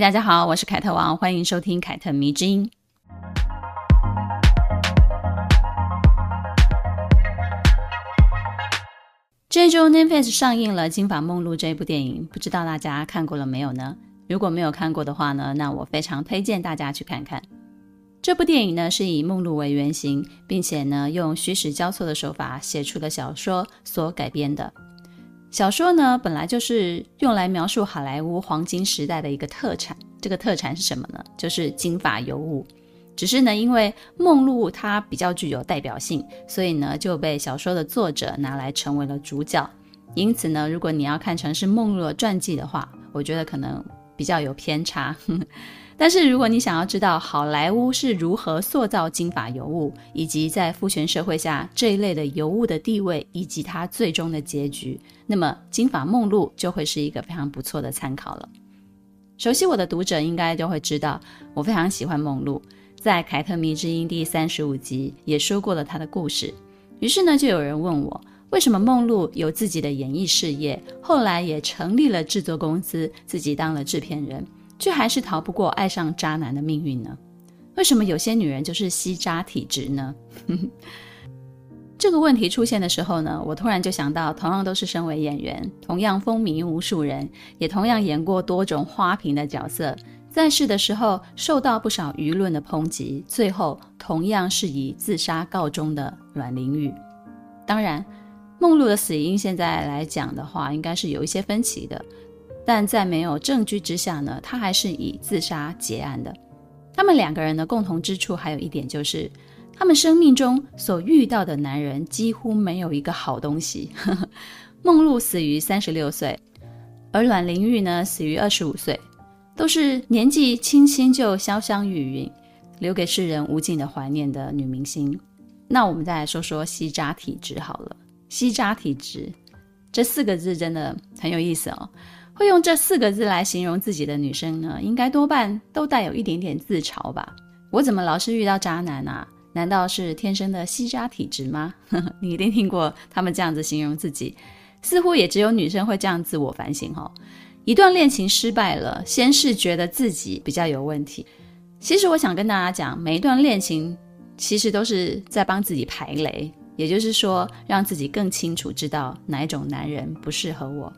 大家好，我是凯特王，欢迎收听凯特迷之音。这周 Netflix 上映了《金发梦露》这部电影，不知道大家看过了没有呢？如果没有看过的话呢，那我非常推荐大家去看看。这部电影呢是以梦露为原型，并且呢用虚实交错的手法写出了小说所改编的。小说呢本来就是用来描述好莱坞黄金时代的一个特产，这个特产是什么呢？就是金发尤物。只是呢，因为梦露她比较具有代表性，所以呢就被小说的作者拿来成为了主角。因此呢，如果你要看成是梦露的传记的话，我觉得可能比较有偏差。但是如果你想要知道好莱坞是如何塑造金发尤物，以及在父权社会下这一类的尤物的地位，以及它最终的结局，那么金发梦露就会是一个非常不错的参考了。熟悉我的读者应该就会知道，我非常喜欢梦露。在《凯特迷之音》第三十五集也说过了她的故事，于是呢，就有人问我，为什么梦露有自己的演艺事业，后来也成立了制作公司，自己当了制片人，却还是逃不过爱上渣男的命运呢？为什么有些女人就是吸渣体质呢？这个问题出现的时候呢，我突然就想到，同样都是身为演员，同样风靡无数人，也同样演过多种花瓶的角色。在世的时候受到不少舆论的抨击，最后同样是以自杀告终的阮玲玉。当然，梦露的死因现在来讲的话，应该是有一些分歧的。但在没有证据之下呢，他还是以自杀结案的。他们两个人的共同之处还有一点就是，他们生命中所遇到的男人几乎没有一个好东西。梦露死于三十六岁，而阮玲玉呢，死于二十五岁。都是年纪轻轻就消香于云，留给世人无尽的怀念的女明星。那我们再来说说吸渣体质好了。吸渣体质这四个字真的很有意思哦。会用这四个字来形容自己的女生呢，应该多半都带有一点点自嘲吧。我怎么老是遇到渣男啊？难道是天生的吸渣体质吗？你一定听过他们这样子形容自己，似乎也只有女生会这样自我反省哦。一段恋情失败了，先是觉得自己比较有问题。其实我想跟大家讲，每一段恋情其实都是在帮自己排雷，也就是说，让自己更清楚知道哪一种男人不适合我。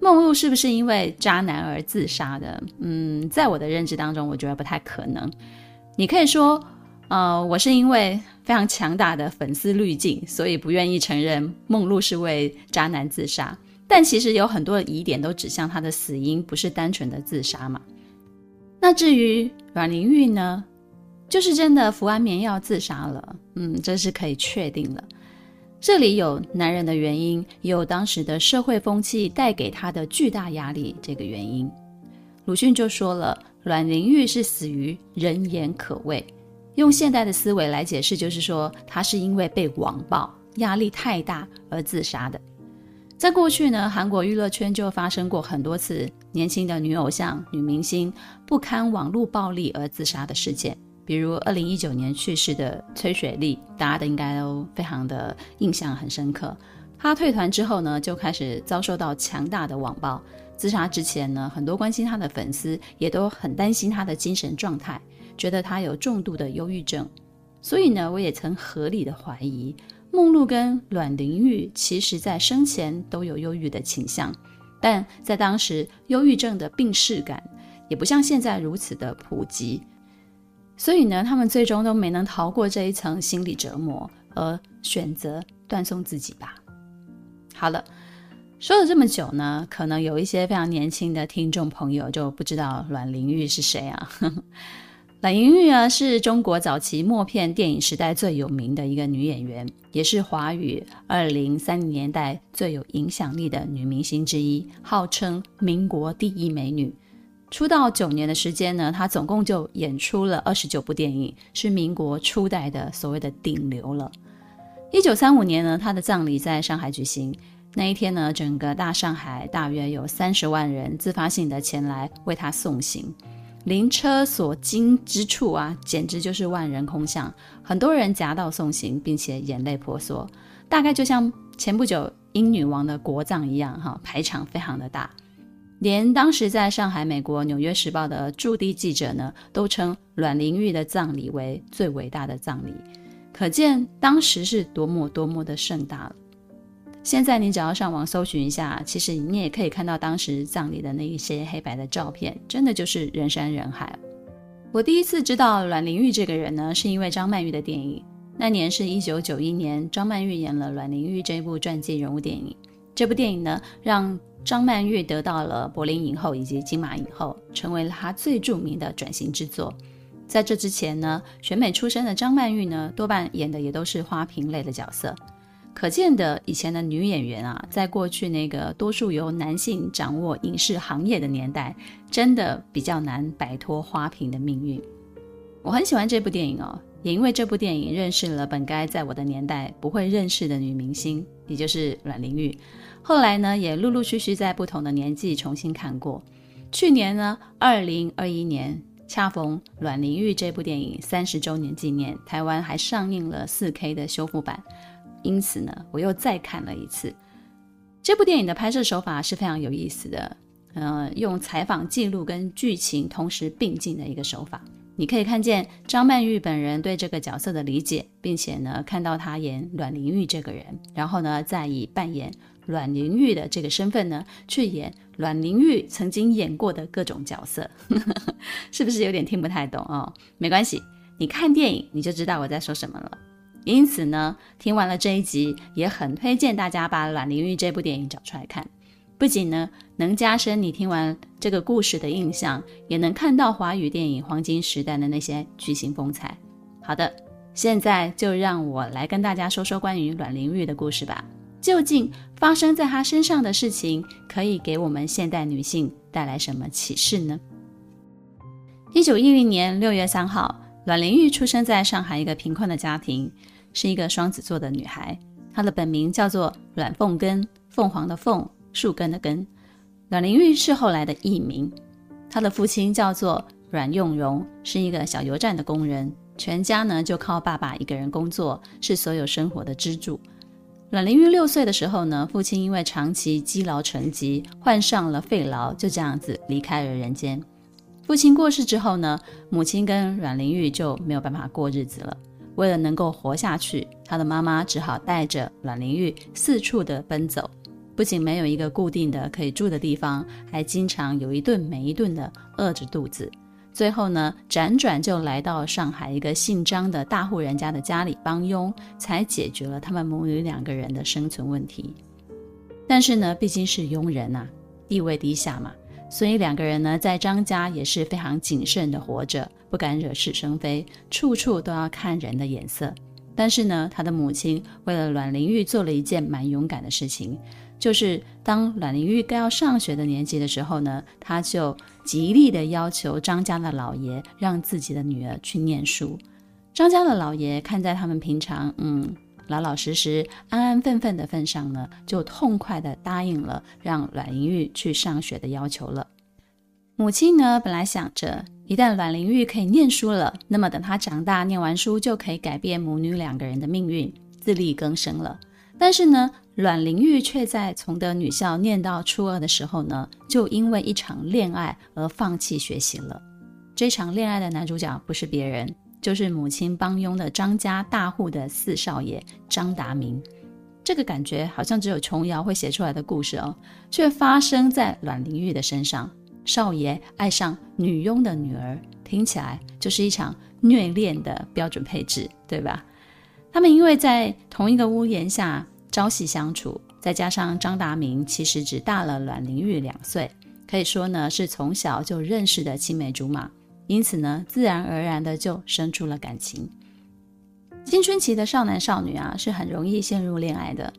梦露是不是因为渣男而自杀的？嗯，在我的认知当中，我觉得不太可能。你可以说，呃，我是因为非常强大的粉丝滤镜，所以不愿意承认梦露是为渣男自杀。但其实有很多疑点都指向他的死因不是单纯的自杀嘛。那至于阮玲玉呢，就是真的服安眠药自杀了。嗯，这是可以确定了。这里有男人的原因，也有当时的社会风气带给他的巨大压力这个原因。鲁迅就说了，阮玲玉是死于人言可畏。用现代的思维来解释，就是说他是因为被网暴压力太大而自杀的。在过去呢，韩国娱乐圈就发生过很多次年轻的女偶像、女明星不堪网络暴力而自杀的事件。比如二零一九年去世的崔雪莉，大家的应该都非常的印象很深刻。她退团之后呢，就开始遭受到强大的网暴。自杀之前呢，很多关心她的粉丝也都很担心她的精神状态，觉得她有重度的忧郁症。所以呢，我也曾合理的怀疑。梦露跟阮玲玉其实在生前都有忧郁的倾向，但在当时，忧郁症的病逝感也不像现在如此的普及，所以呢，他们最终都没能逃过这一层心理折磨，而选择断送自己吧。好了，说了这么久呢，可能有一些非常年轻的听众朋友就不知道阮玲玉是谁啊？阮玲玉啊，是中国早期默片电影时代最有名的一个女演员，也是华语二零三零年代最有影响力的女明星之一，号称民国第一美女。出道九年的时间呢，她总共就演出了二十九部电影，是民国初代的所谓的顶流了。一九三五年呢，她的葬礼在上海举行，那一天呢，整个大上海大约有三十万人自发性的前来为他送行，灵车所经之处啊，简直就是万人空巷，很多人夹道送行，并且眼泪婆娑，大概就像前不久英女王的国葬一样，哈，排场非常的大，连当时在上海美国《纽约时报》的驻地记者呢，都称阮玲玉的葬礼为最伟大的葬礼，可见当时是多么多么的盛大了。现在你只要上网搜寻一下，其实你也可以看到当时葬礼的那一些黑白的照片，真的就是人山人海。我第一次知道阮玲玉这个人呢，是因为张曼玉的电影。那年是一九九一年，张曼玉演了阮玲玉这部传记人物电影。这部电影呢，让张曼玉得到了柏林影后以及金马影后，成为了她最著名的转型之作。在这之前呢，选美出身的张曼玉呢，多半演的也都是花瓶类的角色。可见的以前的女演员啊，在过去那个多数由男性掌握影视行业的年代，真的比较难摆脱花瓶的命运。我很喜欢这部电影哦，也因为这部电影认识了本该在我的年代不会认识的女明星，也就是阮玲玉。后来呢，也陆陆续续在不同的年纪重新看过。去年呢，二零二一年恰逢阮玲玉这部电影三十周年纪念，台湾还上映了四 K 的修复版。因此呢，我又再看了一次这部电影的拍摄手法是非常有意思的，呃，用采访记录跟剧情同时并进的一个手法。你可以看见张曼玉本人对这个角色的理解，并且呢，看到她演阮玲玉这个人，然后呢，再以扮演阮玲玉的这个身份呢，去演阮玲玉曾经演过的各种角色，是不是有点听不太懂哦？没关系，你看电影你就知道我在说什么了。因此呢，听完了这一集，也很推荐大家把阮玲玉这部电影找出来看。不仅呢能加深你听完这个故事的印象，也能看到华语电影黄金时代的那些巨星风采。好的，现在就让我来跟大家说说关于阮玲玉的故事吧。究竟发生在她身上的事情，可以给我们现代女性带来什么启示呢？一九一零年六月三号，阮玲玉出生在上海一个贫困的家庭。是一个双子座的女孩，她的本名叫做阮凤根，凤凰的凤，树根的根。阮玲玉是后来的艺名。她的父亲叫做阮用荣，是一个小油站的工人，全家呢就靠爸爸一个人工作，是所有生活的支柱。阮玲玉六岁的时候呢，父亲因为长期积劳成疾，患上了肺痨，就这样子离开了人间。父亲过世之后呢，母亲跟阮玲玉就没有办法过日子了。为了能够活下去，她的妈妈只好带着阮玲玉四处的奔走，不仅没有一个固定的可以住的地方，还经常有一顿没一顿的饿着肚子。最后呢，辗转就来到上海一个姓张的大户人家的家里帮佣，才解决了他们母女两个人的生存问题。但是呢，毕竟是佣人呐，地位低下嘛。所以两个人呢，在张家也是非常谨慎的活着，不敢惹是生非，处处都要看人的眼色。但是呢，他的母亲为了阮玲玉做了一件蛮勇敢的事情，就是当阮玲玉该要上学的年纪的时候呢，他就极力的要求张家的老爷让自己的女儿去念书。张家的老爷看在他们平常，嗯。老老实实、安安分分的份上呢，就痛快地答应了让阮玲玉去上学的要求了。母亲呢，本来想着一旦阮玲玉可以念书了，那么等她长大念完书，就可以改变母女两个人的命运，自力更生了。但是呢，阮玲玉却在崇德女校念到初二的时候呢，就因为一场恋爱而放弃学习了。这场恋爱的男主角不是别人。就是母亲帮佣的张家大户的四少爷张达明，这个感觉好像只有琼瑶会写出来的故事哦，却发生在阮玲玉的身上。少爷爱上女佣的女儿，听起来就是一场虐恋的标准配置，对吧？他们因为在同一个屋檐下朝夕相处，再加上张达明其实只大了阮玲玉两岁，可以说呢是从小就认识的青梅竹马。因此呢，自然而然的就生出了感情。青春期的少男少女啊，是很容易陷入恋爱的。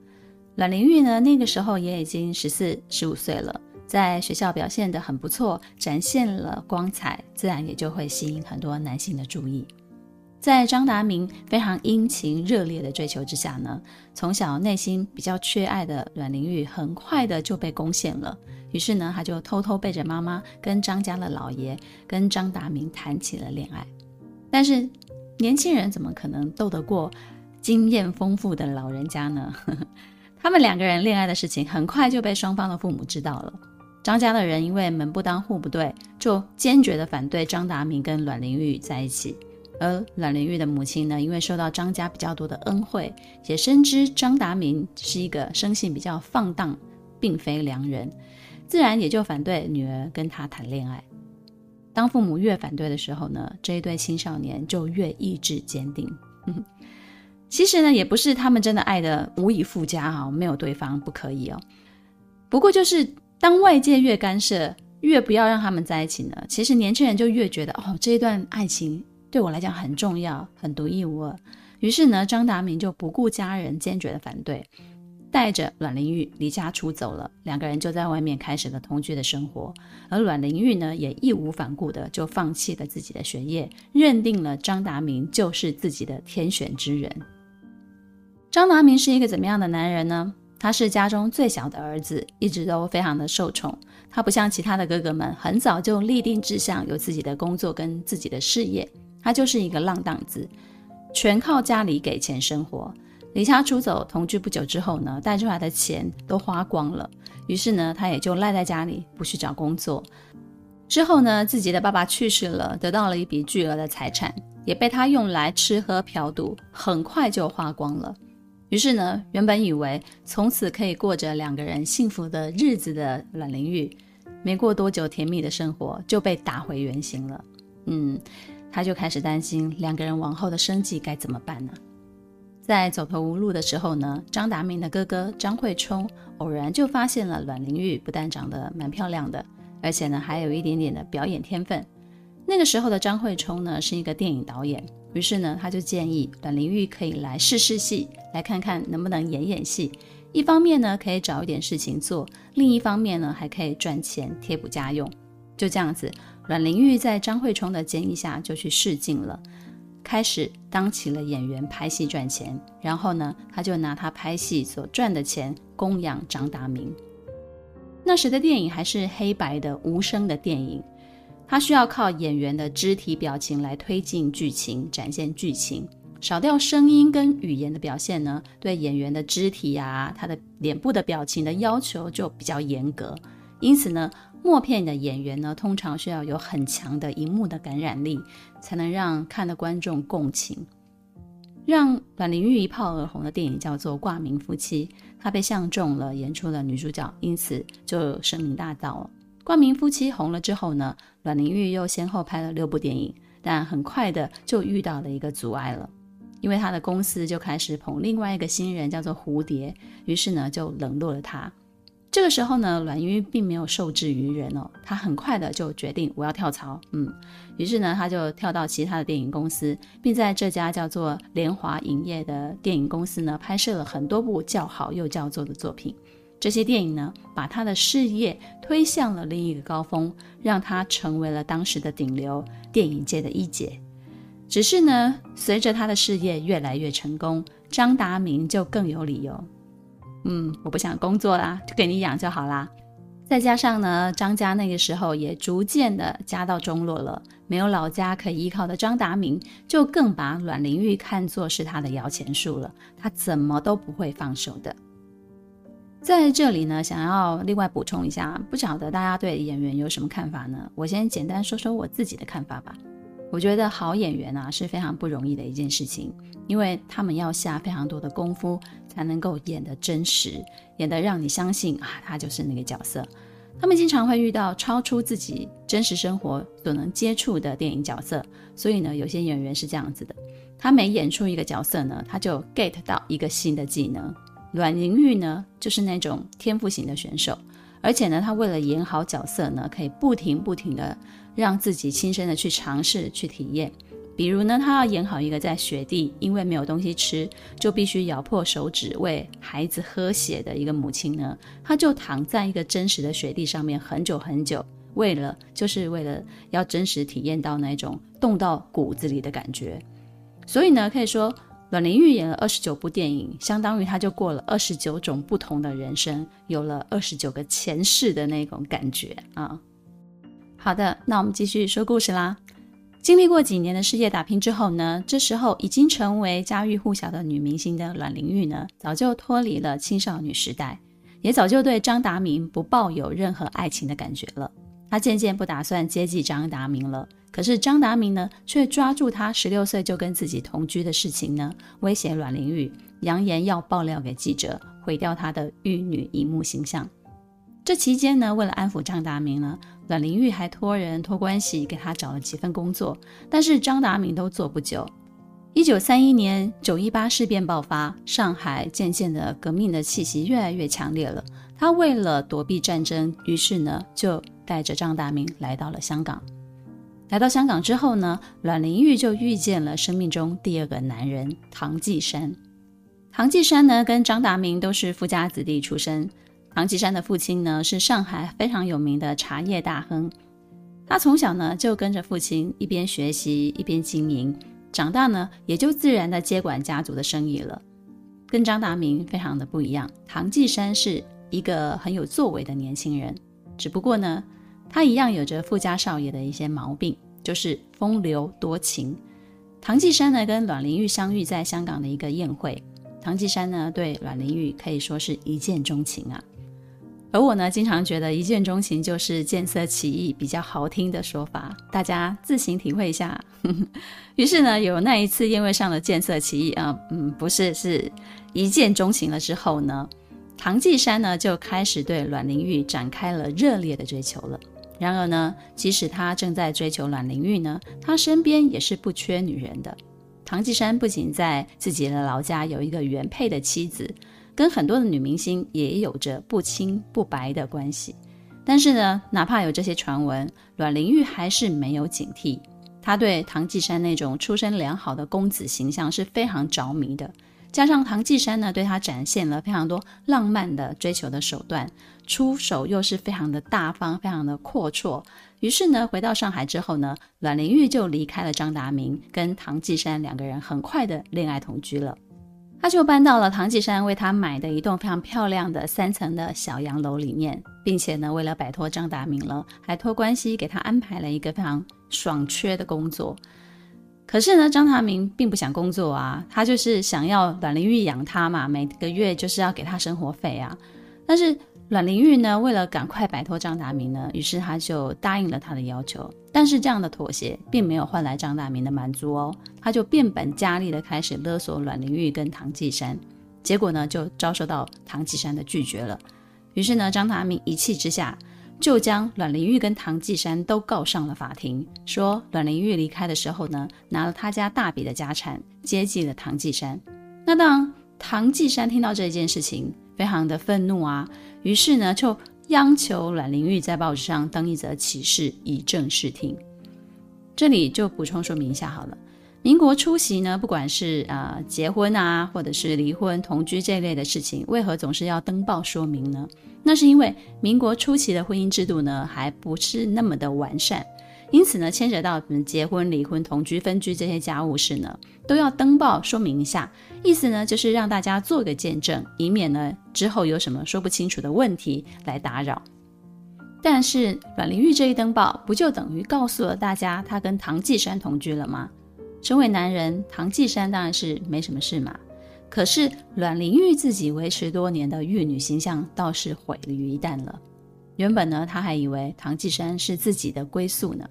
阮玲玉呢，那个时候也已经十四、十五岁了，在学校表现得很不错，展现了光彩，自然也就会吸引很多男性的注意。在张达明非常殷勤热烈的追求之下呢，从小内心比较缺爱的阮玲玉很快的就被攻陷了。于是呢，他就偷偷背着妈妈跟张家的老爷跟张达明谈起了恋爱。但是年轻人怎么可能斗得过经验丰富的老人家呢？他们两个人恋爱的事情很快就被双方的父母知道了。张家的人因为门不当户不对，就坚决的反对张达明跟阮玲玉在一起。而阮玲玉的母亲呢，因为受到张家比较多的恩惠，也深知张达明是一个生性比较放荡，并非良人，自然也就反对女儿跟他谈恋爱。当父母越反对的时候呢，这一对青少年就越意志坚定。其实呢，也不是他们真的爱得无以复加哈，没有对方不可以哦。不过就是当外界越干涉，越不要让他们在一起呢，其实年轻人就越觉得哦，这一段爱情。对我来讲很重要，很独一无二。于是呢，张达明就不顾家人坚决的反对，带着阮玲玉离家出走了。两个人就在外面开始了同居的生活。而阮玲玉呢，也义无反顾的就放弃了自己的学业，认定了张达明就是自己的天选之人。张达明是一个怎么样的男人呢？他是家中最小的儿子，一直都非常的受宠。他不像其他的哥哥们，很早就立定志向，有自己的工作跟自己的事业。他就是一个浪荡子，全靠家里给钱生活。离家出走，同居不久之后呢，带出来的钱都花光了。于是呢，他也就赖在家里，不去找工作。之后呢，自己的爸爸去世了，得到了一笔巨额的财产，也被他用来吃喝嫖赌，很快就花光了。于是呢，原本以为从此可以过着两个人幸福的日子的阮玲玉，没过多久，甜蜜的生活就被打回原形了。嗯。他就开始担心两个人往后的生计该怎么办呢？在走投无路的时候呢，张达明的哥哥张惠冲偶然就发现了阮玲玉不但长得蛮漂亮的，而且呢还有一点点的表演天分。那个时候的张惠冲呢是一个电影导演，于是呢他就建议阮玲玉可以来试试戏，来看看能不能演演戏。一方面呢可以找一点事情做，另一方面呢还可以赚钱贴补家用。就这样子。阮玲玉在张惠冲的建议下就去试镜了，开始当起了演员，拍戏赚钱。然后呢，他就拿他拍戏所赚的钱供养张达明。那时的电影还是黑白的无声的电影，他需要靠演员的肢体表情来推进剧情，展现剧情。少掉声音跟语言的表现呢，对演员的肢体啊，他的脸部的表情的要求就比较严格。因此呢。默片的演员呢，通常需要有很强的荧幕的感染力，才能让看的观众共情。让阮玲玉一炮而红的电影叫做《挂名夫妻》，她被相中了，演出了女主角，因此就声名大噪了。《挂名夫妻》红了之后呢，阮玲玉又先后拍了六部电影，但很快的就遇到了一个阻碍了，因为她的公司就开始捧另外一个新人，叫做蝴蝶，于是呢就冷落了她。这个时候呢，阮玉并没有受制于人哦，她很快的就决定我要跳槽，嗯，于是呢，她就跳到其他的电影公司，并在这家叫做联华影业的电影公司呢，拍摄了很多部叫好又叫座的作品。这些电影呢，把她的事业推向了另一个高峰，让她成为了当时的顶流电影界的一姐。只是呢，随着她的事业越来越成功，张达明就更有理由。嗯，我不想工作啦，就给你养就好啦。再加上呢，张家那个时候也逐渐的家道中落了，没有老家可以依靠的张达明，就更把阮玲玉看作是他的摇钱树了，他怎么都不会放手的。在这里呢，想要另外补充一下，不晓得大家对演员有什么看法呢？我先简单说说我自己的看法吧。我觉得好演员啊是非常不容易的一件事情，因为他们要下非常多的功夫才能够演得真实，演得让你相信啊，他就是那个角色。他们经常会遇到超出自己真实生活所能接触的电影角色，所以呢，有些演员是这样子的，他每演出一个角色呢，他就 get 到一个新的技能。阮玲玉呢，就是那种天赋型的选手，而且呢，他为了演好角色呢，可以不停不停的。让自己亲身的去尝试、去体验。比如呢，他要演好一个在雪地，因为没有东西吃，就必须咬破手指喂孩子喝血的一个母亲呢，他就躺在一个真实的雪地上面很久很久，为了就是为了要真实体验到那种冻到骨子里的感觉。所以呢，可以说阮玲玉演了二十九部电影，相当于她就过了二十九种不同的人生，有了二十九个前世的那种感觉啊。好的，那我们继续说故事啦。经历过几年的事业打拼之后呢，这时候已经成为家喻户晓的女明星的阮玲玉呢，早就脱离了青少女时代，也早就对张达明不抱有任何爱情的感觉了。她渐渐不打算接济张达明了。可是张达明呢，却抓住她十六岁就跟自己同居的事情呢，威胁阮玲玉，扬言要爆料给记者，毁掉她的玉女荧幕形象。这期间呢，为了安抚张达明呢，阮玲玉还托人托关系给他找了几份工作，但是张达明都做不久。一九三一年九一八事变爆发，上海渐渐的革命的气息越来越强烈了。他为了躲避战争，于是呢就带着张达明来到了香港。来到香港之后呢，阮玲玉就遇见了生命中第二个男人唐季山。唐季山呢跟张达明都是富家子弟出身。唐季山的父亲呢，是上海非常有名的茶叶大亨。他从小呢就跟着父亲一边学习一边经营，长大呢也就自然的接管家族的生意了。跟张达明非常的不一样，唐季山是一个很有作为的年轻人，只不过呢，他一样有着富家少爷的一些毛病，就是风流多情。唐季山呢跟阮玲玉相遇在香港的一个宴会，唐季山呢对阮玲玉可以说是一见钟情啊。而我呢，经常觉得一见钟情就是见色起意比较好听的说法，大家自行体会一下。于是呢，有那一次宴会上的见色起意啊，嗯，不是，是一见钟情了之后呢，唐季山呢就开始对阮玲玉展开了热烈的追求了。然而呢，即使他正在追求阮玲玉呢，他身边也是不缺女人的。唐季山不仅在自己的老家有一个原配的妻子。跟很多的女明星也有着不清不白的关系，但是呢，哪怕有这些传闻，阮玲玉还是没有警惕。她对唐季山那种出身良好的公子形象是非常着迷的，加上唐季山呢对她展现了非常多浪漫的追求的手段，出手又是非常的大方，非常的阔绰。于是呢，回到上海之后呢，阮玲玉就离开了张达明，跟唐季山两个人很快的恋爱同居了。他就搬到了唐季山为他买的一栋非常漂亮的三层的小洋楼里面，并且呢，为了摆脱张达明了，还托关系给他安排了一个非常爽缺的工作。可是呢，张达明并不想工作啊，他就是想要阮玲玉养他嘛，每个月就是要给他生活费啊。但是阮玲玉呢，为了赶快摆脱张达明呢，于是他就答应了他的要求。但是这样的妥协并没有换来张达明的满足哦，他就变本加厉的开始勒索阮玲玉跟唐季山，结果呢就遭受到唐季山的拒绝了。于是呢，张达明一气之下就将阮玲玉跟唐季山都告上了法庭，说阮玲玉离开的时候呢，拿了他家大笔的家产接济了唐季山。那当唐季山听到这件事情，非常的愤怒啊。于是呢，就央求阮玲玉在报纸上登一则启事，以正视听。这里就补充说明一下好了。民国初期呢，不管是啊、呃、结婚啊，或者是离婚、同居这类的事情，为何总是要登报说明呢？那是因为民国初期的婚姻制度呢，还不是那么的完善。因此呢，牵扯到什么结婚、离婚、同居、分居这些家务事呢，都要登报说明一下。意思呢，就是让大家做个见证，以免呢之后有什么说不清楚的问题来打扰。但是阮玲玉这一登报，不就等于告诉了大家她跟唐季山同居了吗？身为男人，唐季山当然是没什么事嘛。可是阮玲玉自己维持多年的玉女形象，倒是毁于一旦了。原本呢，他还以为唐季山是自己的归宿呢，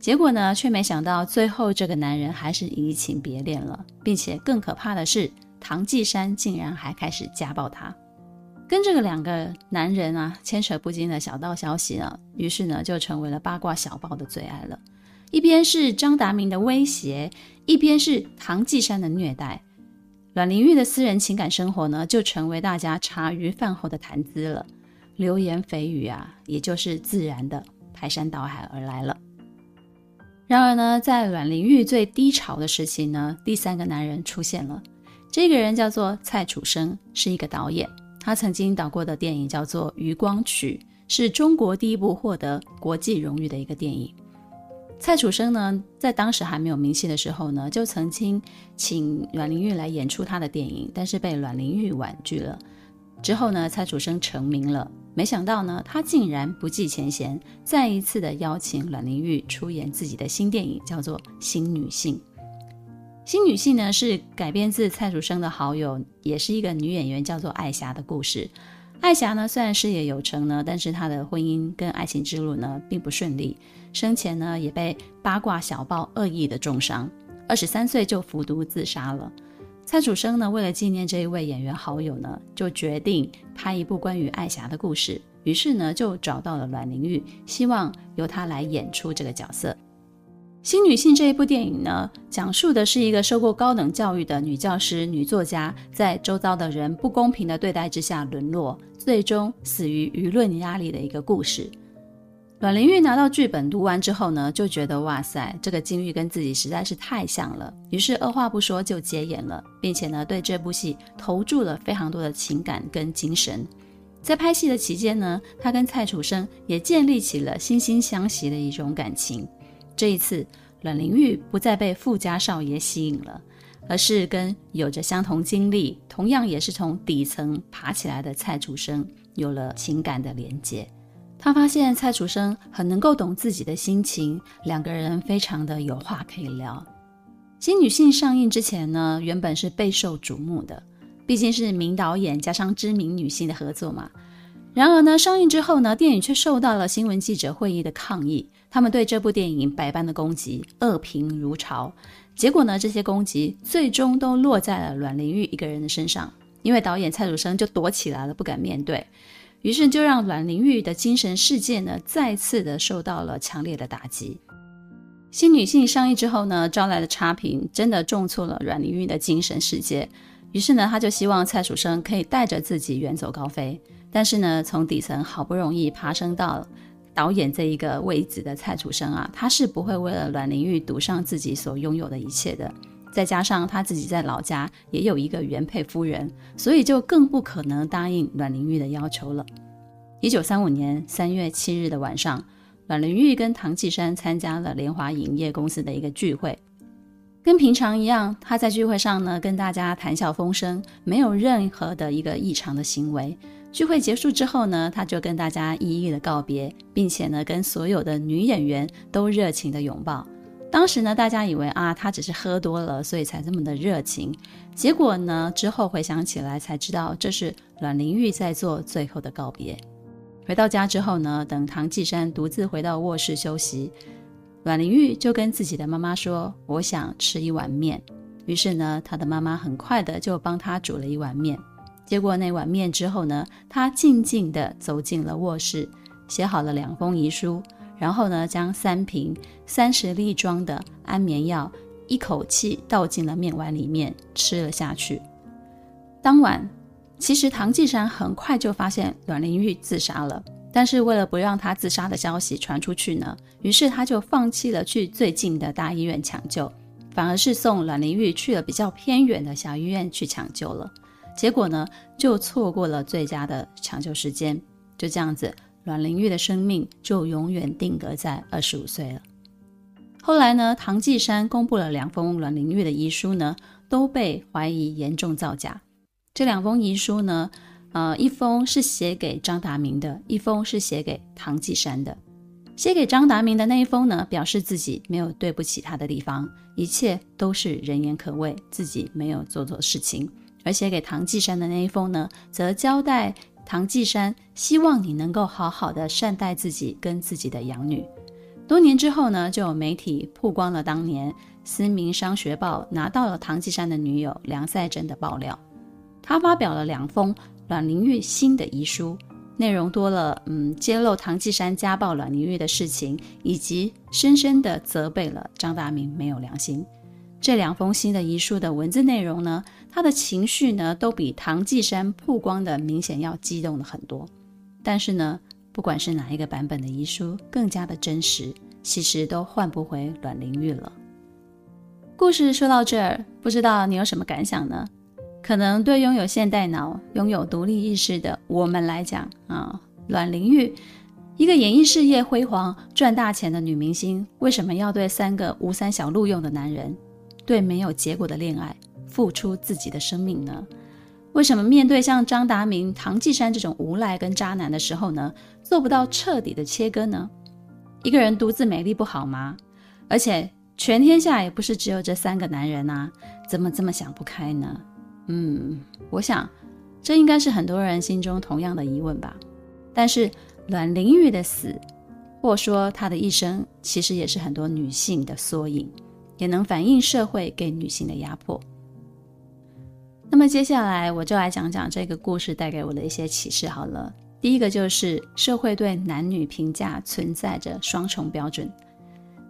结果呢，却没想到最后这个男人还是移情别恋了，并且更可怕的是，唐季山竟然还开始家暴他。跟这个两个男人啊牵扯不清的小道消息啊，于是呢，就成为了八卦小报的最爱了。一边是张达明的威胁，一边是唐季山的虐待，阮玲玉的私人情感生活呢，就成为大家茶余饭后的谈资了。流言蜚语啊，也就是自然的排山倒海而来了。然而呢，在阮玲玉最低潮的时期呢，第三个男人出现了。这个人叫做蔡楚生，是一个导演。他曾经导过的电影叫做《渔光曲》，是中国第一部获得国际荣誉的一个电影。蔡楚生呢，在当时还没有名气的时候呢，就曾经请阮玲玉来演出他的电影，但是被阮玲玉婉拒了。之后呢，蔡楚生成名了，没想到呢，他竟然不计前嫌，再一次的邀请阮玲玉出演自己的新电影，叫做《新女性》。《新女性》呢，是改编自蔡楚生的好友，也是一个女演员，叫做艾霞的故事。艾霞呢，虽然事业有成呢，但是她的婚姻跟爱情之路呢，并不顺利。生前呢，也被八卦小报恶意的中伤，二十三岁就服毒自杀了。蔡楚生呢，为了纪念这一位演员好友呢，就决定拍一部关于艾霞的故事。于是呢，就找到了阮玲玉，希望由她来演出这个角色。新女性这一部电影呢，讲述的是一个受过高等教育的女教师、女作家，在周遭的人不公平的对待之下沦落，最终死于舆论压力的一个故事。阮玲玉拿到剧本读完之后呢，就觉得哇塞，这个境遇跟自己实在是太像了，于是二话不说就接演了，并且呢，对这部戏投注了非常多的情感跟精神。在拍戏的期间呢，她跟蔡楚生也建立起了惺惺相惜的一种感情。这一次，阮玲玉不再被富家少爷吸引了，而是跟有着相同经历、同样也是从底层爬起来的蔡楚生有了情感的连接。他发现蔡楚生很能够懂自己的心情，两个人非常的有话可以聊。新女性上映之前呢，原本是备受瞩目的，毕竟是名导演加上知名女性的合作嘛。然而呢，上映之后呢，电影却受到了新闻记者会议的抗议，他们对这部电影百般的攻击，恶评如潮。结果呢，这些攻击最终都落在了阮玲玉一个人的身上，因为导演蔡楚生就躲起来了，不敢面对。于是就让阮玲玉的精神世界呢，再次的受到了强烈的打击。新女性上映之后呢，招来的差评真的重挫了阮玲玉的精神世界。于是呢，他就希望蔡楚生可以带着自己远走高飞。但是呢，从底层好不容易爬升到导演这一个位置的蔡楚生啊，他是不会为了阮玲玉赌上自己所拥有的一切的。再加上他自己在老家也有一个原配夫人，所以就更不可能答应阮玲玉的要求了。一九三五年三月七日的晚上，阮玲玉跟唐季山参加了联华影业公司的一个聚会，跟平常一样，他在聚会上呢跟大家谈笑风生，没有任何的一个异常的行为。聚会结束之后呢，他就跟大家一一的告别，并且呢跟所有的女演员都热情的拥抱。当时呢，大家以为啊，他只是喝多了，所以才这么的热情。结果呢，之后回想起来才知道，这是阮玲玉在做最后的告别。回到家之后呢，等唐季珊独自回到卧室休息，阮玲玉就跟自己的妈妈说：“我想吃一碗面。”于是呢，他的妈妈很快的就帮他煮了一碗面。接过那碗面之后呢，他静静地走进了卧室，写好了两封遗书。然后呢，将三瓶三十粒装的安眠药一口气倒进了面碗里面，吃了下去。当晚，其实唐季珊很快就发现阮玲玉自杀了，但是为了不让她自杀的消息传出去呢，于是他就放弃了去最近的大医院抢救，反而是送阮玲玉去了比较偏远的小医院去抢救了。结果呢，就错过了最佳的抢救时间，就这样子。阮玲玉的生命就永远定格在二十五岁了。后来呢，唐季珊公布了两封阮玲玉的遗书呢，都被怀疑严重造假。这两封遗书呢，呃，一封是写给张达明的，一封是写给唐季珊的。写给张达明的那一封呢，表示自己没有对不起他的地方，一切都是人言可畏，自己没有做错事情。而写给唐季珊的那一封呢，则交代。唐季珊希望你能够好好的善待自己跟自己的养女。多年之后呢，就有媒体曝光了当年《思明商学报》拿到了唐季珊的女友梁赛珍的爆料。他发表了两封阮玲玉新的遗书，内容多了，嗯，揭露唐季珊家暴阮玲玉的事情，以及深深的责备了张大明没有良心。这两封新的遗书的文字内容呢，他的情绪呢，都比唐季珊曝光的明显要激动了很多。但是呢，不管是哪一个版本的遗书更加的真实，其实都换不回阮玲玉了。故事说到这儿，不知道你有什么感想呢？可能对拥有现代脑、拥有独立意识的我们来讲啊，阮玲玉一个演艺事业辉煌、赚大钱的女明星，为什么要对三个吴三小录用的男人，对没有结果的恋爱付出自己的生命呢？为什么面对像张达明、唐季山这种无赖跟渣男的时候呢，做不到彻底的切割呢？一个人独自美丽不好吗？而且全天下也不是只有这三个男人啊，怎么这么想不开呢？嗯，我想这应该是很多人心中同样的疑问吧。但是。阮玲玉的死，或说她的一生，其实也是很多女性的缩影，也能反映社会给女性的压迫。那么接下来我就来讲讲这个故事带给我的一些启示好了。第一个就是社会对男女评价存在着双重标准，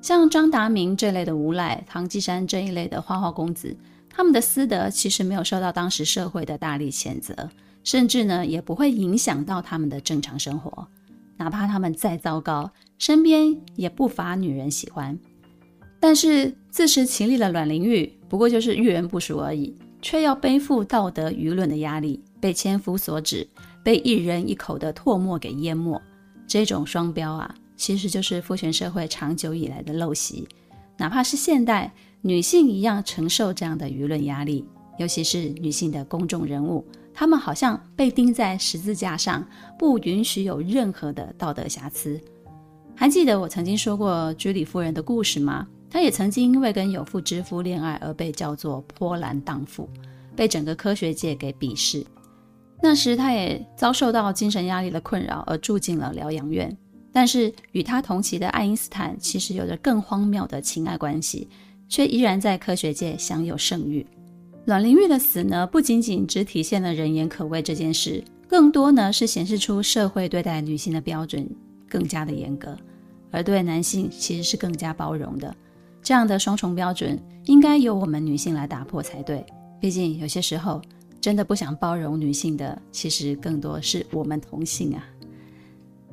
像张达明这类的无赖，唐季山这一类的花花公子，他们的私德其实没有受到当时社会的大力谴责，甚至呢也不会影响到他们的正常生活。哪怕他们再糟糕，身边也不乏女人喜欢。但是自食其力的阮玲玉，不过就是遇人不淑而已，却要背负道德舆论的压力，被千夫所指，被一人一口的唾沫给淹没。这种双标啊，其实就是父权社会长久以来的陋习。哪怕是现代女性一样承受这样的舆论压力，尤其是女性的公众人物。她们好像被钉在十字架上，不允许有任何的道德瑕疵。还记得我曾经说过居里夫人的故事吗？她也曾经因为跟有妇之夫恋爱而被叫做波兰荡妇，被整个科学界给鄙视。那时她也遭受到精神压力的困扰，而住进了疗养院。但是与他同期的爱因斯坦其实有着更荒谬的情爱关系，却依然在科学界享有盛誉。阮玲玉的死呢，不仅仅只体现了人言可畏这件事，更多呢是显示出社会对待女性的标准更加的严格，而对男性其实是更加包容的。这样的双重标准，应该由我们女性来打破才对。毕竟有些时候，真的不想包容女性的，其实更多是我们同性啊。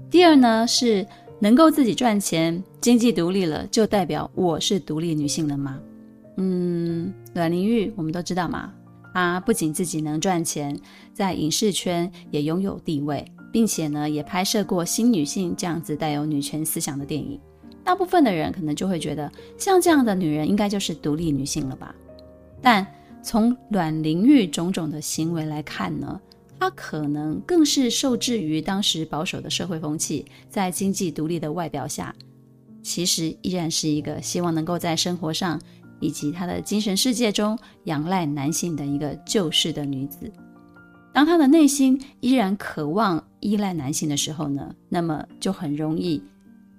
第二呢，是能够自己赚钱、经济独立了，就代表我是独立女性了吗？嗯，阮玲玉我们都知道嘛，她不仅自己能赚钱，在影视圈也拥有地位，并且呢，也拍摄过新女性这样子带有女权思想的电影。大部分的人可能就会觉得，像这样的女人应该就是独立女性了吧？但从阮玲玉种种的行为来看呢，她可能更是受制于当时保守的社会风气，在经济独立的外表下，其实依然是一个希望能够在生活上。以及她的精神世界中仰赖男性的一个旧式的女子，当她的内心依然渴望依赖男性的时候呢，那么就很容易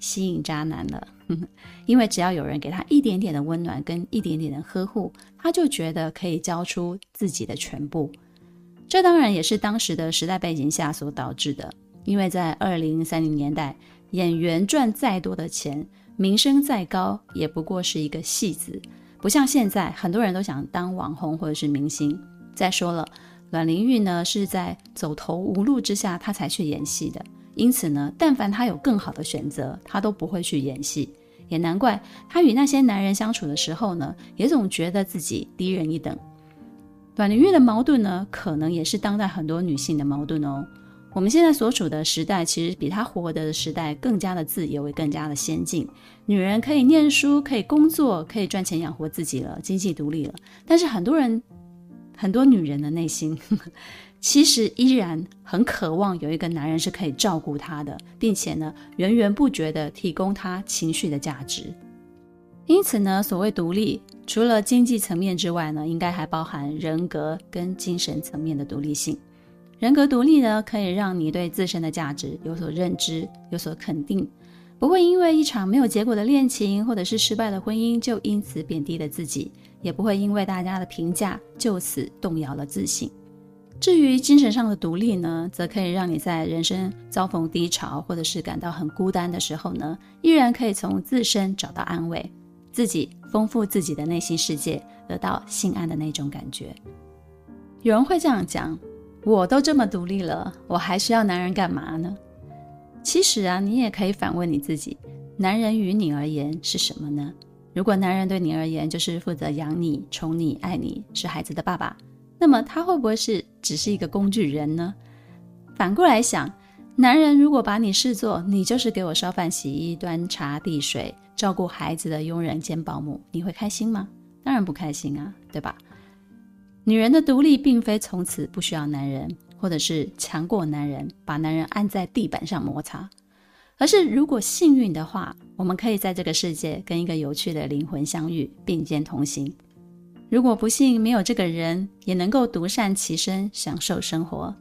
吸引渣男了。因为只要有人给他一点点的温暖跟一点点的呵护，他就觉得可以交出自己的全部。这当然也是当时的时代背景下所导致的。因为在二零三零年代，演员赚再多的钱，名声再高，也不过是一个戏子。不像现在，很多人都想当网红或者是明星。再说了，阮玲玉呢是在走投无路之下，她才去演戏的。因此呢，但凡他有更好的选择，他都不会去演戏。也难怪他与那些男人相处的时候呢，也总觉得自己低人一等。阮玲玉的矛盾呢，可能也是当代很多女性的矛盾哦。我们现在所处的时代，其实比她活的时代更加的自由，也更加的先进。女人可以念书，可以工作，可以赚钱养活自己了，经济独立了。但是很多人，很多女人的内心，其实依然很渴望有一个男人是可以照顾她的，并且呢，源源不绝地提供她情绪的价值。因此呢，所谓独立，除了经济层面之外呢，应该还包含人格跟精神层面的独立性。人格独立呢，可以让你对自身的价值有所认知、有所肯定，不会因为一场没有结果的恋情或者是失败的婚姻就因此贬低了自己，也不会因为大家的评价就此动摇了自信。至于精神上的独立呢，则可以让你在人生遭逢低潮或者是感到很孤单的时候呢，依然可以从自身找到安慰，自己丰富自己的内心世界，得到心安的那种感觉。有人会这样讲。我都这么独立了，我还需要男人干嘛呢？其实啊，你也可以反问你自己：男人于你而言是什么呢？如果男人对你而言就是负责养你、宠你、爱你，是孩子的爸爸，那么他会不会是只是一个工具人呢？反过来想，男人如果把你视作你就是给我烧饭、洗衣、端茶递水、照顾孩子的佣人兼保姆，你会开心吗？当然不开心啊，对吧？女人的独立并非从此不需要男人，或者是强过男人，把男人按在地板上摩擦，而是如果幸运的话，我们可以在这个世界跟一个有趣的灵魂相遇，并肩同行。如果不幸没有这个人，也能够独善其身，享受生活。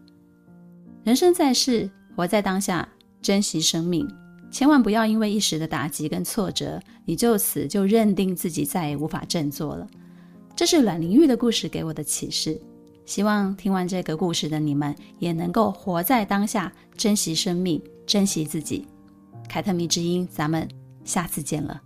人生在世。活在当下，珍惜生命，千万不要因为一时的打击跟挫折，你就此就认定自己再也无法振作了。这是阮玲玉的故事给我的启示。希望听完这个故事的你们，也能够活在当下，珍惜生命，珍惜自己。凯特迷之音，咱们下次见了。